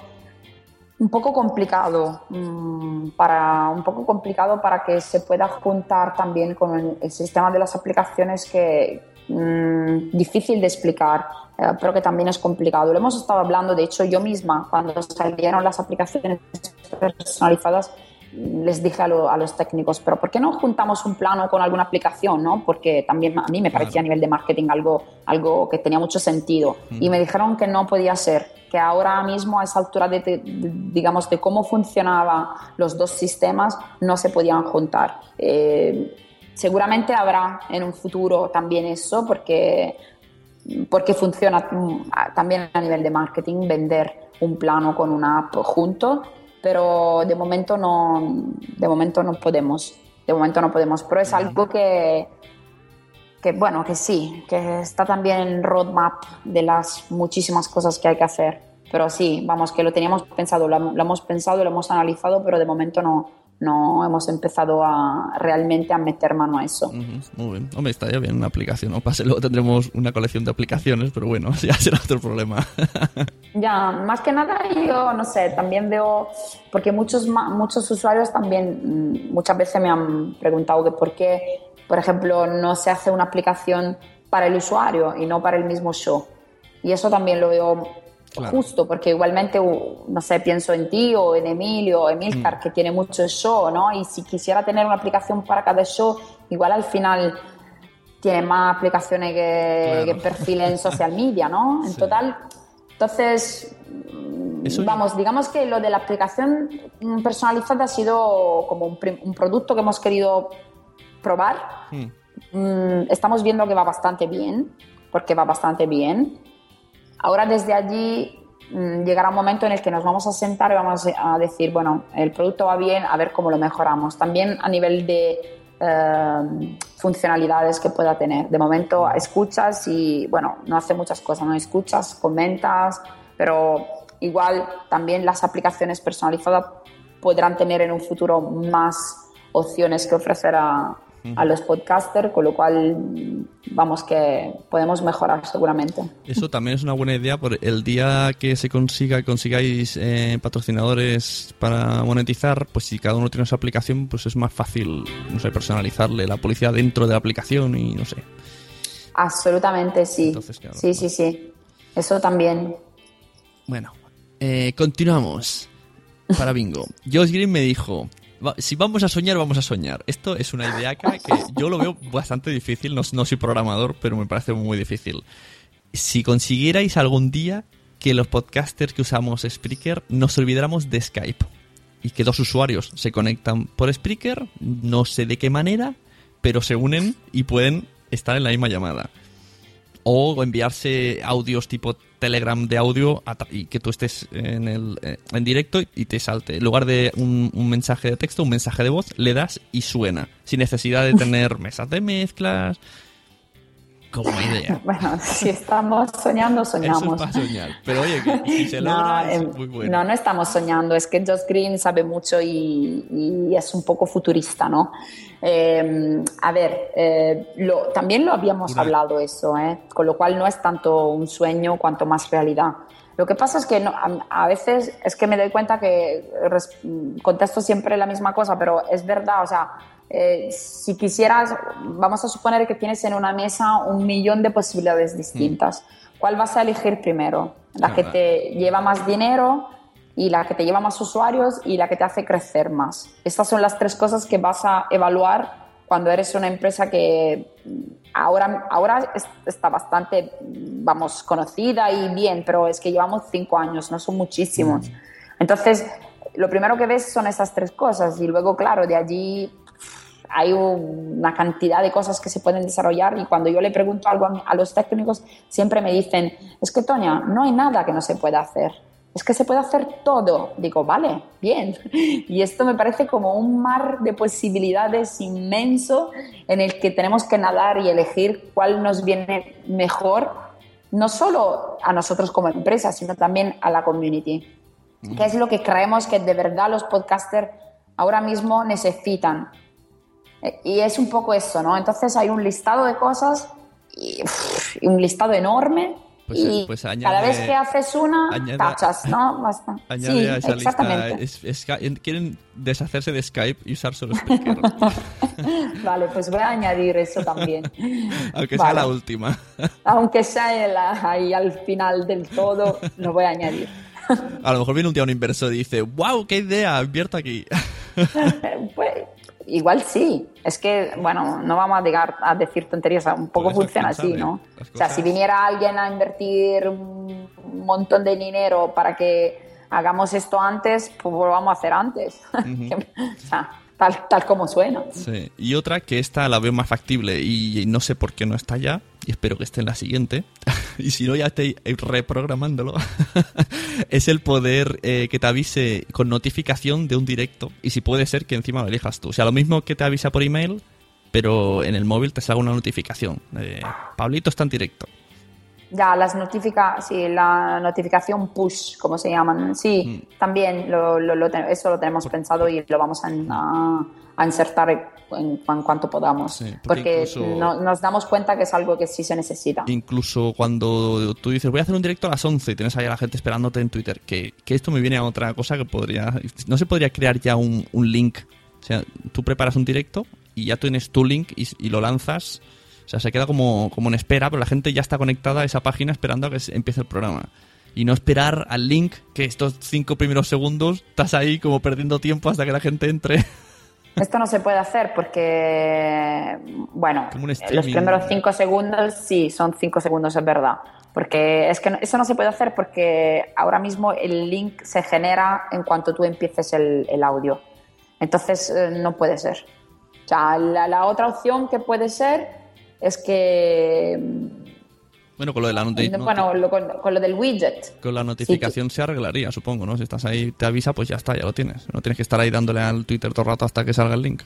un poco complicado mmm, para un poco complicado para que se pueda juntar también con el sistema de las aplicaciones que mmm, difícil de explicar eh, pero que también es complicado. Lo hemos estado hablando, de hecho, yo misma, cuando salieron las aplicaciones personalizadas, les dije a, lo, a, los técnicos, pero ¿por qué no juntamos un plano con alguna aplicación? ¿no? Porque también a mí me parecía claro. a nivel de marketing algo, algo que tenía mucho sentido. Mm. Y me dijeron que no podía ser, que ahora mismo a esa altura de, de, de digamos, de cómo funcionaban los dos sistemas, no se podían juntar. Eh, seguramente habrá en un futuro también eso, porque porque funciona mm, también a nivel de marketing vender un plano con una app junto, pero de momento no, de momento no podemos, de momento no podemos, pero es algo que, que bueno, que sí, que está también en roadmap de las muchísimas cosas que hay que hacer. pero sí, vamos, que lo teníamos pensado, lo, lo hemos pensado, lo hemos analizado, pero de momento no, no hemos empezado a realmente a meter mano a eso. Muy bien. Hombre, estaría bien una aplicación, ¿no? Pase, luego tendremos una colección de aplicaciones, pero bueno, [laughs] ya será otro problema. [laughs] ya, más que nada yo, no sé, también veo, porque muchos, muchos usuarios también mm, muchas veces me han preguntado que por qué, por ejemplo, no se hace una aplicación para el usuario y no para el mismo show. Y eso también lo veo justo, porque igualmente, no sé, pienso en ti o en Emilio o Emilcar, mm. que tiene mucho show, ¿no? Y si quisiera tener una aplicación para cada show, igual al final tiene más aplicaciones que, perfil en social media, ¿no? En total, entonces, vamos, digamos que lo de la aplicación personalizada ha sido como un, producto que hemos querido probar. Mm. Mm, estamos viendo que va bastante bien, porque va bastante bien Ahora desde allí mm, llegará un momento en el que nos vamos a sentar y vamos a decir, bueno, el producto va bien, a ver cómo lo mejoramos. También a nivel de eh, funcionalidades que pueda tener. De momento escuchas y, bueno, no hace muchas cosas, no escuchas, comentas, pero igual también las aplicaciones personalizadas podrán tener en un futuro más opciones que ofrecer a, a los podcasters, con lo cual vamos que podemos mejorar seguramente. Eso también es una buena idea por el día que se consiga consigáis eh, patrocinadores para monetizar, pues si cada uno tiene su aplicación, pues es más fácil, no sé, personalizarle la publicidad dentro de la aplicación y no sé. Absolutamente sí. sí, sí, sí. Eso también. Bueno, eh, continuamos. Para Bingo. Josh Green me dijo, si vamos a soñar, vamos a soñar. Esto es una idea que yo lo veo bastante difícil. No, soy programador, pero me parece muy difícil. Si consiguierais algún día que los podcasters que usamos Spreaker nos olvidáramos de Skype y que dos usuarios se conectan por Spreaker, no sé de qué manera, pero se unen y pueden estar en la misma llamada o enviarse audios tipo Telegram de audio y que tú estés en, el, eh, en directo y te salte. En lugar de un, mensaje de texto, un mensaje de voz, le das y suena, sin necesidad de tener [laughs] mesas de mezclas. Como idea. [laughs] Bueno, si estamos soñando, soñamos. Eso es soñar. Pero oye, si [laughs] se logra, no, es muy bueno. No, no estamos soñando. Es que Josh Green sabe mucho y, y es un poco futurista, ¿no? Eh, a ver, eh, lo, también lo habíamos hablado eso, ¿eh? con lo cual no es tanto un sueño cuanto más realidad. Lo que pasa es que a, veces es que me doy cuenta que contesto siempre la misma cosa, pero es verdad, o sea, eh, si quisieras, vamos a suponer que tienes en una mesa un millón de posibilidades distintas. Mm. ¿Cuál vas a elegir primero? ¿La que te lleva más dinero? Y la que te lleva más usuarios y la que te hace crecer más. Estas son las tres cosas que vas a evaluar cuando eres una empresa que ahora, ahora está bastante, vamos, conocida y bien, pero es que llevamos cinco años, no son muchísimos. Mm. Entonces, lo primero que ves son esas tres cosas y luego, claro, de allí hay una cantidad de cosas que se pueden desarrollar y cuando yo le pregunto algo a, los técnicos, siempre me dicen, es que Toña, no hay nada que no se pueda hacer es que se puede hacer todo. Digo, vale, bien. Y esto me parece como un mar de posibilidades inmenso en el que tenemos que nadar y elegir cuál nos viene mejor, no solo a nosotros como empresa, sino también a la community. Mm. ¿Qué es lo que creemos que de verdad los podcasters ahora mismo necesitan? Y es un poco eso, ¿no? Entonces hay un listado de cosas y un listado enorme pues, y pues cada vez que haces una, tachas, ¿no? Basta. sí, exactamente. quieren deshacerse de Skype y usar solo Spreaker. [laughs] vale, pues voy a añadir eso también. [laughs] Aunque sea la última. [laughs] Aunque sea ahí al final del todo, lo voy a añadir. a lo mejor viene un día un inversor y dice, wow, qué idea, invierto aquí. pues, Igual sí, es que, bueno, no vamos a, a decir tonterías, un poco funciona así, ¿no? O sea, si viniera alguien a invertir un montón de dinero para que hagamos esto antes, pues lo vamos a hacer antes. [laughs] o sea, tal, tal como suena. Y otra que esta la veo más factible y no sé por qué no está ya, y espero que esté en la siguiente, [laughs] y si no ya estoy reprogramándolo, [laughs] es el poder eh, que te avise con notificación de un directo, y si puede ser que encima lo elijas tú. O sea, lo mismo que te avisa por email, pero en el móvil te salga una notificación. Pablito está en directo. Ya, las notifica, sí, la notificación push, como se llaman. Sí, Mm. también lo, lo- lo eso lo tenemos pensado y lo vamos a, a- a insertar en, en cuanto podamos. Sí, porque porque incluso- no- nos damos cuenta que es algo que sí se necesita. Incluso cuando tú dices, voy a hacer un directo a las 11 y tienes ahí a la gente esperándote en Twitter, que, que esto me viene a otra cosa que podría... ¿No se podría crear ya un, un link? O sea, tú preparas un directo y ya tienes tu link y, y lo lanzas. O sea, se queda como, como en espera, pero la gente ya está conectada a esa página esperando a que empiece el programa. Y no esperar al link, que estos cinco primeros segundos estás ahí como perdiendo tiempo hasta que la gente entre. [laughs] Esto no se puede hacer porque, bueno, los primeros cinco segundos sí, son cinco segundos, es verdad. Porque es que no- eso no se puede hacer porque ahora mismo el link se genera en cuanto tú empieces el, el audio. Entonces eh, no puede ser. O sea, la, la otra opción que puede ser es que, Bueno, con lo de la, noti- bueno, lo- con, con lo del widget. con la notificación se arreglaría, supongo, ¿no? Si estás ahí, te avisa, pues ya está, ya lo tienes. No tienes que estar ahí dándole al Twitter todo el rato hasta que salga el link.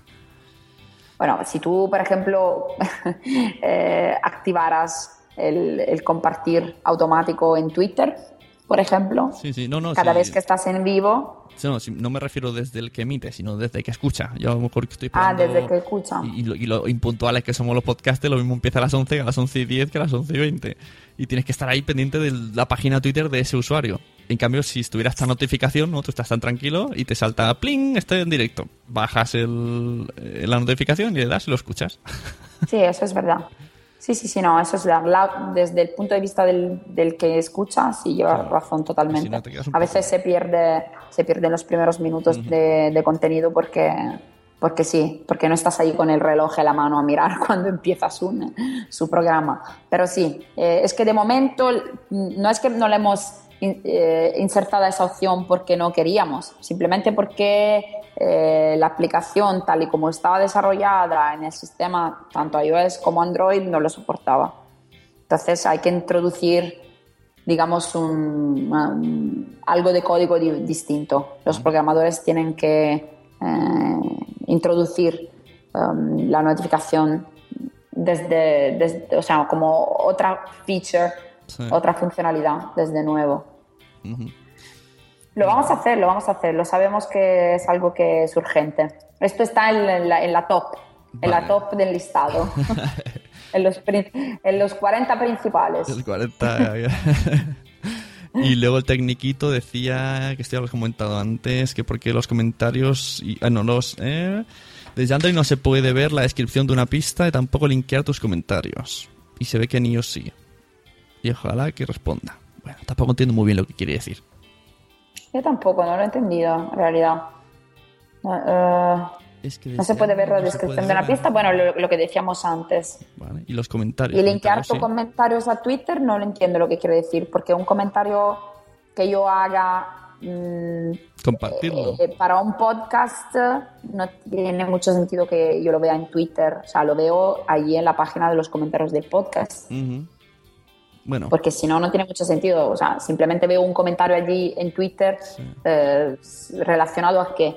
Bueno, si tú, por ejemplo, [laughs] eh, activaras el, el compartir automático en Twitter, por ejemplo, Sí, sí, no, no. cada sí. vez que estás en vivo, No, no me refiero desde el que emite, sino desde que escucha. Yo a lo mejor estoy ah, desde que escucha. Y, y lo, y lo impuntuales que somos los podcasters, lo mismo empieza a las 11, a las 11 y 10 que a las 11 y 20. Y tienes que estar ahí pendiente de la página Twitter de ese usuario. En cambio, si estuviera esta notificación, ¿no? tú estás tan tranquilo y te salta pling, estoy en directo. Bajas el, eh, la notificación y le das y lo escuchas. Sí, eso es verdad. Sí, sí, sí, no, eso es. La- desde el punto de vista del, del que escucha, sí, lleva razón totalmente. Si no, A veces se pierde, se pierden los primeros minutos de, de contenido porque, porque sí, porque no estás ahí con el reloj en la mano a mirar [laughs] cuando empieza su, su programa. Pero sí, eh, es que de momento mm, no es que no le hemos in- eh, insertado esa opción porque no queríamos, simplemente porque eh, la aplicación tal y como estaba desarrollada en el sistema, tanto iOS como Android, no lo soportaba. Entonces hay que introducir, digamos, un, un- algo de código di- distinto. Los programadores tienen que introducir um, la notificación desde, desde- o sea, como otra feature, Sí. otra funcionalidad desde nuevo. Ujú. Lo vamos a hacer, lo vamos a hacer. Lo sabemos que es algo que es urgente. Esto está en la, en la- en la top, en la Vale. top del listado. [laughs] en, los, en los 40 principales. El 40. [laughs] y luego el tecniquito decía, que esto ya lo he comentado antes, que porque los comentarios... Y, ah, no, los... eh, desde Android no se puede ver la descripción de una pista y tampoco linkear tus comentarios. Y se ve que en iOS sí. Y ojalá que responda. Bueno, tampoco entiendo muy bien lo que quiere decir. Yo tampoco, no lo he entendido, en realidad. Eh, Es que no se puede ver la no descripción de ver. pista. Bueno, lo, lo que decíamos antes. Vale, Y los comentarios. Y linkear tus sí. comentarios a Twitter no lo entiendo lo que quiere decir, porque un comentario que yo haga mm, Compartirlo. eh, para un podcast eh, no tiene mucho sentido que yo lo vea en Twitter, o sea, lo veo allí en la página de los comentarios del podcast. Bueno, porque si no, no tiene mucho sentido, o sea, simplemente veo un comentario allí en Twitter eh, relacionado a que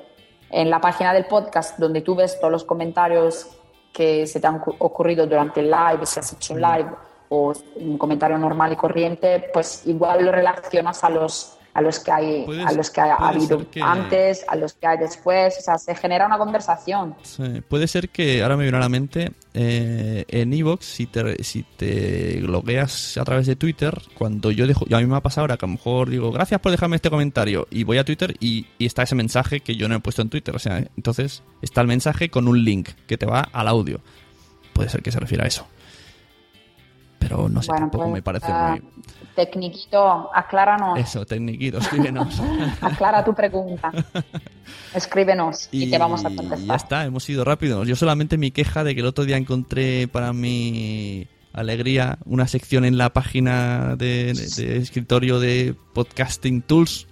en la página del podcast, donde tú ves todos los comentarios que se te han cu- ocurrido durante el live, si has hecho un live o un comentario normal y corriente, pues igual lo relacionas a los a los que hay a los que ha habido que- antes, a los que hay después, o sea, se genera una conversación. Sí, Puede ser que, ahora me viene a la mente, eh, en Evox, si te, si te logueas a través de Twitter, cuando yo dejo, y a mí me ha pasado ahora que a lo mejor digo, gracias por dejarme este comentario, y voy a Twitter y, y está ese mensaje que yo no he puesto en Twitter, o sea, entonces está el mensaje con un link que te va al audio. Puede ser que se refiera a eso. Pero no sé, Bueno, tampoco pues, me parece ah, muy... Tecniquito, acláranos, Eso, tecniquito, escríbenos. [laughs] aclara tu pregunta. [laughs] Escríbenos y, te vamos a Y ya contestar. está, hemos ido rápidos. Yo solamente mi queja de que el otro día encontré para mi alegría una sección en la página de, de- de escritorio de Podcasting Tools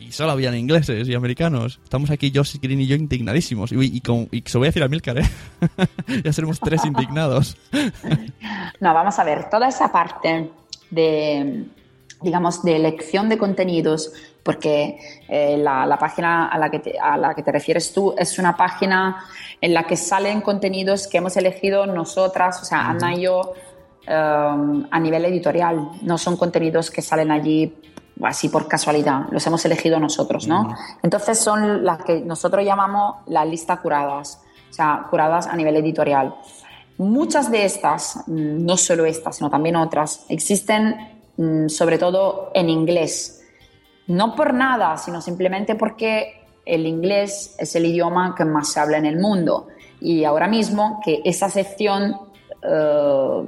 y solo habían ingleses y americanos. Estamos aquí, Josh Green y yo, indignadísimos. Y, y, con- y se voy a decir a Milcar, ¿eh? [laughs] ya seremos tres indignados. No, vamos a ver, toda esa parte de, digamos, de elección de contenidos, porque eh, la, la página a la, que te, a la que te refieres tú es una página en la que salen contenidos que hemos elegido nosotras, o sea, Ana y yo, um, a nivel editorial, no son contenidos que salen allí así por casualidad, los hemos elegido nosotros, ¿no? Entonces son las que nosotros llamamos las listas curadas, o sea, curadas a nivel editorial. Muchas de estas, mm, no solo estas, sino también otras, existen mm, sobre todo en inglés. No por nada, sino simplemente porque el inglés es el idioma que más se habla en el mundo. Y ahora mismo que esa sección, eh,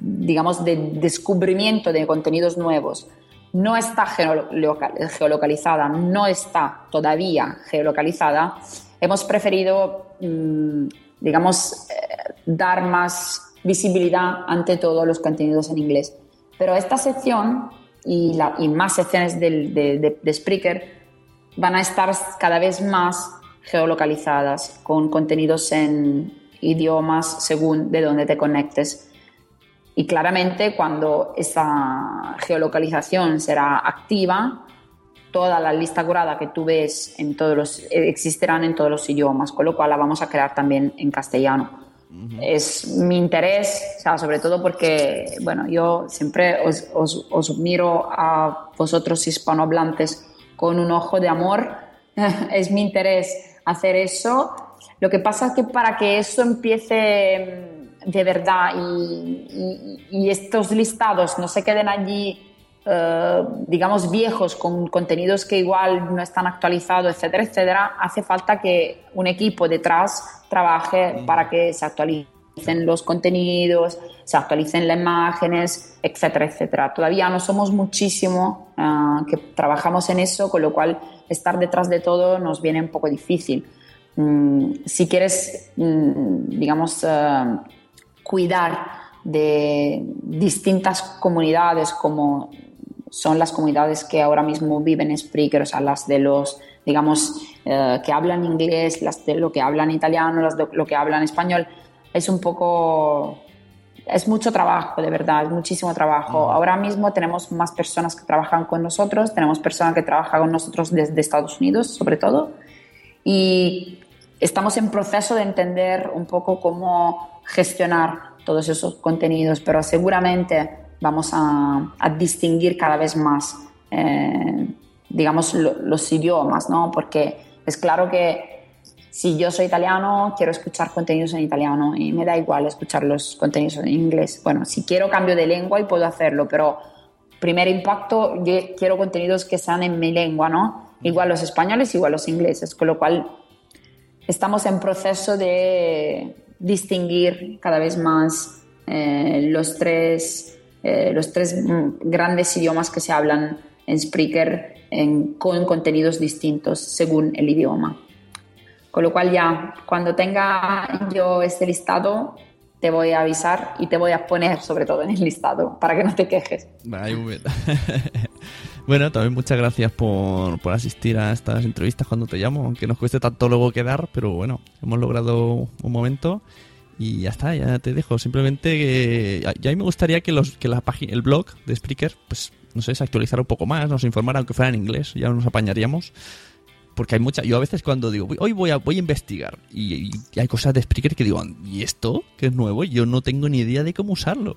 digamos, de descubrimiento de contenidos nuevos no está geolocalizada, no está todavía geolocalizada, hemos preferido, mm, digamos, eh, dar más visibilidad ante todos los contenidos en inglés. Pero esta sección y, más secciones de, de Spreaker van a estar cada vez más geolocalizadas con contenidos en idiomas según de dónde te conectes. Y claramente cuando esa geolocalización será activa, toda la lista curada que tú ves en todos los, existirán en todos los idiomas, con lo cual la vamos a crear también en castellano. Es mi interés, o sea, sobre todo porque, bueno, yo siempre os, os, os miro a vosotros hispanohablantes con un ojo de amor. [laughs] es mi interés hacer eso. Lo que pasa es que para que eso empiece de verdad y, estos listados no se queden allí, eh, digamos, viejos con contenidos que igual no están actualizados, etcétera, etcétera, hace falta que un equipo detrás trabaje para que se actualicen los contenidos, se actualicen las imágenes, etcétera, etcétera. Todavía no somos muchísimo eh, que trabajamos en eso, con lo cual estar detrás de todo nos viene un poco difícil. Mm, si quieres, mm, digamos, eh, cuidar de distintas comunidades como son las comunidades que ahora mismo viven en Spreaker, o sea, las de los, digamos, eh, que hablan inglés, las de lo que hablan italiano, las de lo que hablan español, es un poco, es mucho trabajo, de verdad, es muchísimo trabajo. Ahora mismo tenemos más personas que trabajan con nosotros, tenemos personas que trabajan con nosotros desde Estados Unidos, sobre todo, y estamos en proceso de entender un poco cómo gestionar todos esos contenidos, pero seguramente vamos a, distinguir cada vez más, eh, digamos, los idiomas, ¿no? Porque es claro que si yo soy italiano, quiero escuchar contenidos en italiano y me da igual escuchar los contenidos en inglés. Bueno, si quiero cambio de lengua y puedo hacerlo, pero primer impacto, yo quiero contenidos que sean en mi lengua, ¿no? Igual los españoles, igual los ingleses, con lo cual estamos en proceso de distinguir cada vez más eh, los, tres, eh, los tres grandes idiomas que se hablan en Spreaker con contenidos distintos según el idioma. Con lo cual ya, cuando tenga yo este listado, te voy a avisar y te voy a poner sobre todo en el listado para que no te quejes. [laughs] también muchas gracias por, por, asistir a estas entrevistas cuando te llamo, aunque nos cueste tanto luego quedar, pero bueno, hemos logrado un momento y ya está, ya te dejo. Simplemente que ya a mí me gustaría que, los, que la página, el blog de Spreaker, pues no sé, se actualizara un poco más, nos informara aunque fuera en inglés, ya nos apañaríamos. Porque hay mucha, yo a veces cuando digo, hoy voy a, voy a investigar y hay cosas de Spreaker que digo, ¿y esto? Que es nuevo, yo no tengo ni idea de cómo usarlo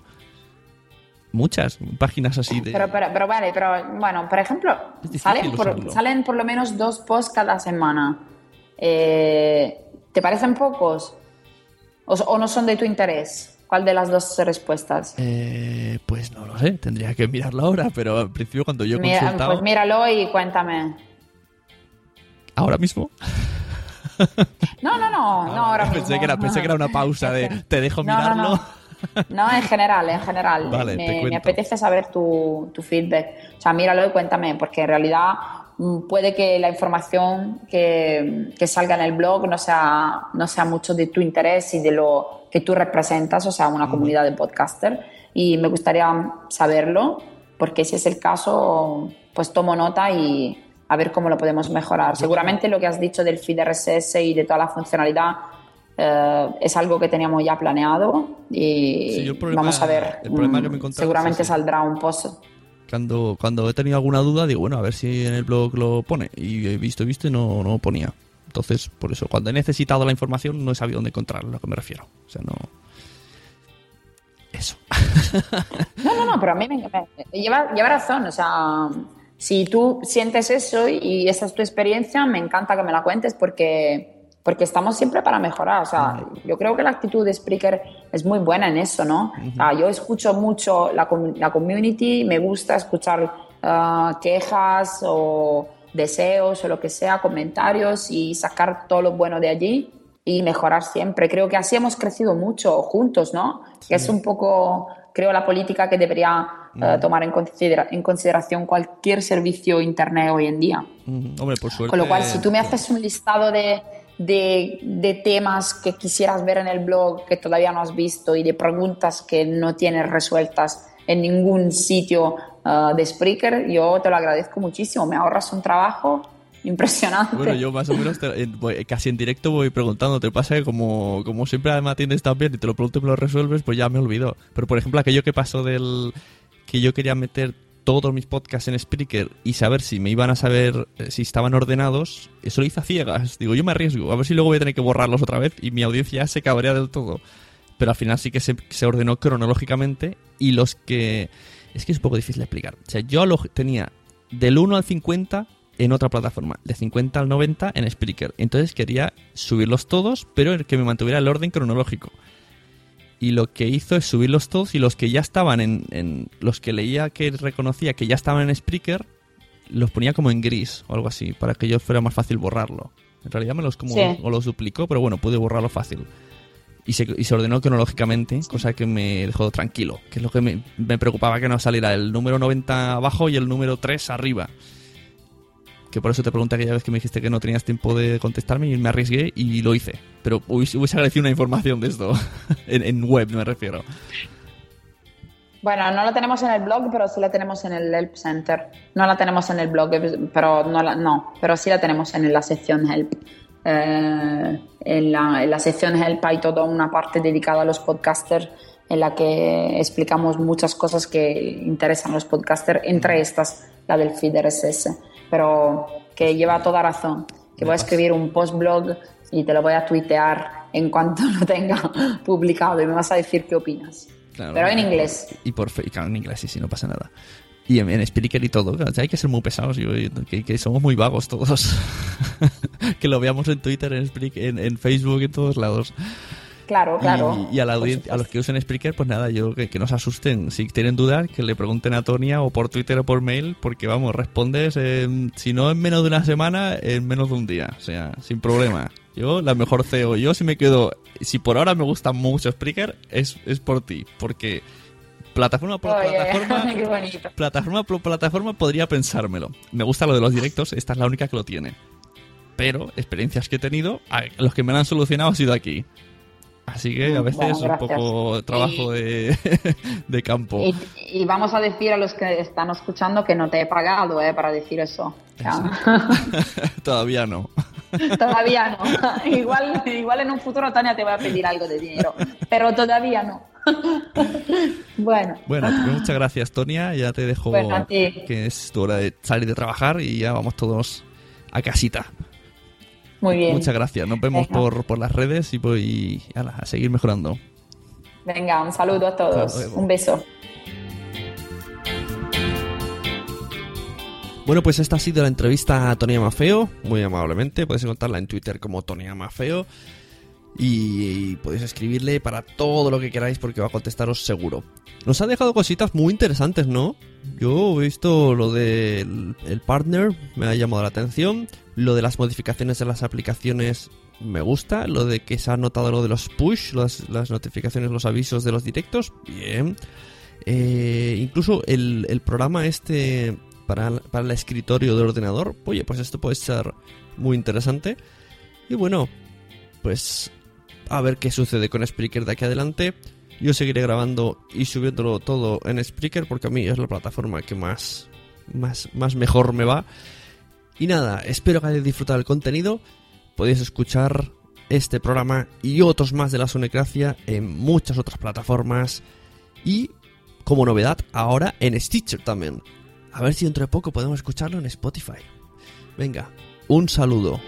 muchas páginas así de... Pero, pero, pero vale, pero bueno, por ejemplo, salen por, salen por, lo menos dos posts cada semana. Eh, ¿Te parecen pocos? ¿O, no son de tu interés? ¿Cuál de las dos respuestas? Eh, pues no lo sé, tendría que mirarlo ahora, pero al principio cuando yo Mira, consultaba... Pues míralo y cuéntame. ¿Ahora mismo? No, no, no, no ahora pensé mismo. Que era, pensé que era una pausa de [laughs] te dejo mirarlo. No, en general, en general. me, apetece saber tu, feedback. O sea, míralo y cuéntame, porque en realidad mm, puede que la información que, salga en el blog no sea, no sea mucho de tu interés y de lo que tú representas, o sea, una comunidad de podcaster. Y me gustaría saberlo, porque si es el caso, pues tomo nota y a ver cómo lo podemos mejorar. Seguramente lo que has dicho del feed RSS y de toda la funcionalidad eh, es algo que teníamos ya planeado y vamos a ver. Mm, seguramente saldrá un post. Cuando, cuando he tenido alguna duda, digo, bueno, a ver si en el blog lo pone. Y he visto, visto y no, no ponía. Entonces, por eso, cuando he necesitado la información, no he sabido dónde encontrarla, a lo que me refiero. O sea, no. Eso. [laughs] No, no, no, pero a mí me, me- lleva, lleva razón. O sea, si tú sientes eso y esa es tu experiencia, me encanta que me la cuentes porque, porque estamos siempre para mejorar. O sea, yo creo que la actitud de Spreaker es muy buena en eso, ¿no? O sea, yo escucho mucho la, la community, me gusta escuchar ah, quejas o deseos o lo que sea, comentarios y sacar todo lo bueno de allí y mejorar siempre. Creo que así hemos crecido mucho juntos, ¿no? Que es un poco, creo, la política que debería eh, tomar en, considera- en consideración cualquier servicio internet hoy en día. Ujú. Hombre, por suerte. Con lo cual, si tú me haces un listado de, de, de temas que quisieras ver en el blog que todavía no has visto y de preguntas que no tienes resueltas en ningún sitio eh, de Spreaker, yo te lo agradezco muchísimo. Me ahorras un trabajo impresionante. Bueno, yo más o menos te- voy- casi en directo voy preguntando. Te pasa que como, como siempre me atiendes tan bien y te lo pregunto y me lo resuelves, pues ya me olvido. Pero por ejemplo, aquello que pasó del que yo quería meter todos mis podcasts en Spreaker y saber si me iban a saber eh, si estaban ordenados, eso lo hice a ciegas. Digo, yo me arriesgo, a ver si luego voy a tener que borrarlos otra vez y mi audiencia se cabrea del todo. Pero al final sí que se, se ordenó cronológicamente y los que... Es que es un poco difícil de explicar. O sea, yo lo tenía del 1 al 50 en otra plataforma, de 50 al 90 en Spreaker. Entonces quería subirlos todos, pero que me mantuviera el orden cronológico. Y lo que hizo es subirlos todos y los que ya estaban en, en- los que leía que reconocía que ya estaban en Spreaker, los ponía como en gris o algo así, para que yo fuera más fácil borrarlo. En realidad me los como Sí. o los duplicó, pero bueno, pude borrarlo fácil. Y se, y se ordenó cronológicamente, cosa que me dejó tranquilo. Que es lo que me, me preocupaba que no saliera el número 90 abajo y el número 3 arriba. Que por eso te pregunté aquella vez que me dijiste que no tenías tiempo de contestarme y me arriesgué y lo hice. Pero hubiese, hubiese agradecido una información de esto. [laughs] en, en web me refiero. Bueno, no la tenemos en el blog, pero sí la tenemos en el Help Center. No la tenemos en el blog, pero no, la, no pero sí la tenemos en la sección Help. Eh, en, la, en la sección Help hay toda una parte dedicada a los podcasters en la que explicamos muchas cosas que interesan a los podcasters, entre estas la del feed RSS, pero que lleva toda razón. Que voy a escribir un post-blog y te lo voy a tuitear en cuanto [laughs] lo tenga publicado y me vas a decir qué opinas. Claro. Pero en inglés. Y por fe- y claro, en inglés, sí, sí, no pasa nada. Y en, en Spreaker y todo. O sea, hay que ser muy pesados. yo- yo- que, que somos muy vagos todos. [laughs] que lo veamos en Twitter, en, en, en Facebook, en todos lados. Claro, claro. Y, y a, la audiencia, a los que usen Spreaker, pues nada, yo que, que no se asusten. Si tienen dudas, que le pregunten a Tonia o por Twitter o por mail, porque vamos, respondes, en- si no en menos de una semana, en menos de un día. O sea, sin problema. Yo, la mejor CEO. Yo, si me quedo, si por ahora me gusta mucho Spreaker, es, es por ti. Porque plataforma por plataforma, [laughs] plataforma por plataforma podría pensármelo. Me gusta lo de los directos, esta es la única que lo tiene. Pero experiencias que he tenido, los que me lo han solucionado ha sido aquí. Así que a veces Bueno, es un poco trabajo de, [laughs] de campo. Y, y vamos a decir a los que están escuchando que no te he pagado eh, para decir eso. [laughs] Todavía no. [laughs] todavía no. igual, igual en un futuro, Tania, te voy a pedir algo de dinero, pero todavía no. bueno, Bueno, pues muchas gracias, Tonia. Ya te dejo Bueno, que es tu hora de salir de trabajar y ya vamos todos a casita. Muy bien. Muchas gracias. Nos vemos por, por las redes y, pues, y ala, a seguir mejorando. Venga, un saludo a todos. Un beso. Bueno, pues esta ha sido la entrevista a Tonia Mafeo, muy amablemente. Podéis encontrarla en Twitter como Tonia Mafeo. Y podéis escribirle para todo lo que queráis porque va a contestaros seguro. Nos ha dejado cositas muy interesantes, ¿no? Yo he visto lo del el partner, me ha llamado la atención. Lo de las modificaciones de las aplicaciones me gusta. Lo de que se ha notado lo de los push, las, las notificaciones, los avisos de los directos. Bien. Eh, incluso el, el programa este para, para el escritorio del ordenador. Oye, pues esto puede ser muy interesante. Y bueno, pues a ver qué sucede con Spreaker de aquí adelante. Yo seguiré grabando y subiéndolo todo en Spreaker porque a mí es la plataforma que más, más, más mejor me va. Y nada, espero que hayáis disfrutado del contenido. Podéis escuchar este programa y otros más de la Sonecracia en muchas otras plataformas. Y como novedad, ahora en Stitcher también. A ver si dentro de poco podemos escucharlo en Spotify. Venga, un saludo.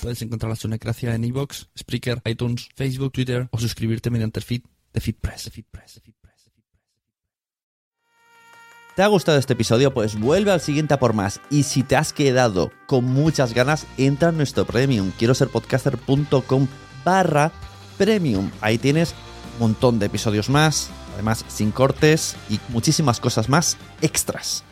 Puedes encontrar la Sonecracia en iVoox, Spreaker, iTunes, Facebook, Twitter o suscribirte mediante el feed de FitPress. ¿Te ha gustado este episodio? Pues vuelve al siguiente a por más. Y si te has quedado con muchas ganas, entra en nuestro premium. Quiero ser podcaster.com barra premium. Ahí tienes un montón de episodios más, además sin cortes y muchísimas cosas más extras.